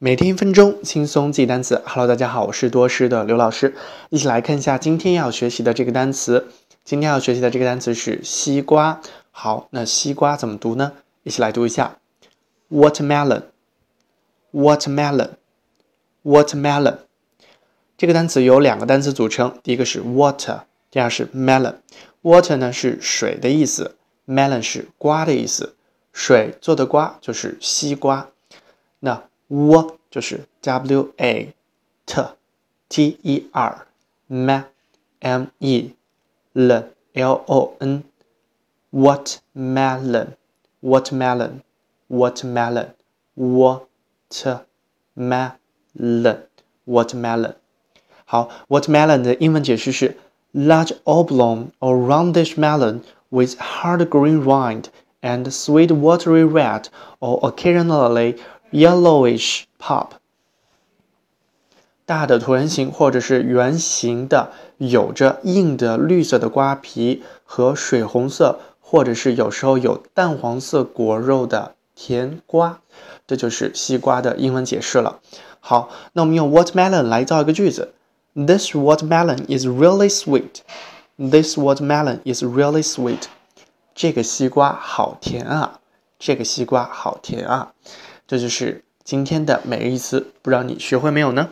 每天一分钟，轻松记单词。Hello，大家好，我是多师的刘老师。一起来看一下今天要学习的这个单词。今天要学习的这个单词是西瓜。好，那西瓜怎么读呢？一起来读一下：watermelon，watermelon，watermelon。这个单词由两个单词组成，第一个是 water，第二是 melon。water 呢是水的意思，melon 是瓜的意思。水做的瓜就是西瓜。那 w 就是 w a t t e r m m e l l o n watermelon watermelon watermelon watermelon watermelon 好，watermelon 的英文解释是 large oblong or roundish melon with hard green rind and sweet watery red or occasionally Yellowish pop，大的椭圆形或者是圆形的，有着硬的绿色的瓜皮和水红色，或者是有时候有淡黄色果肉的甜瓜，这就是西瓜的英文解释了。好，那我们用 watermelon 来造一个句子：This watermelon is really sweet. This watermelon is really sweet. 这个西瓜好甜啊！这个西瓜好甜啊！这就是今天的每日一词，不知道你学会没有呢？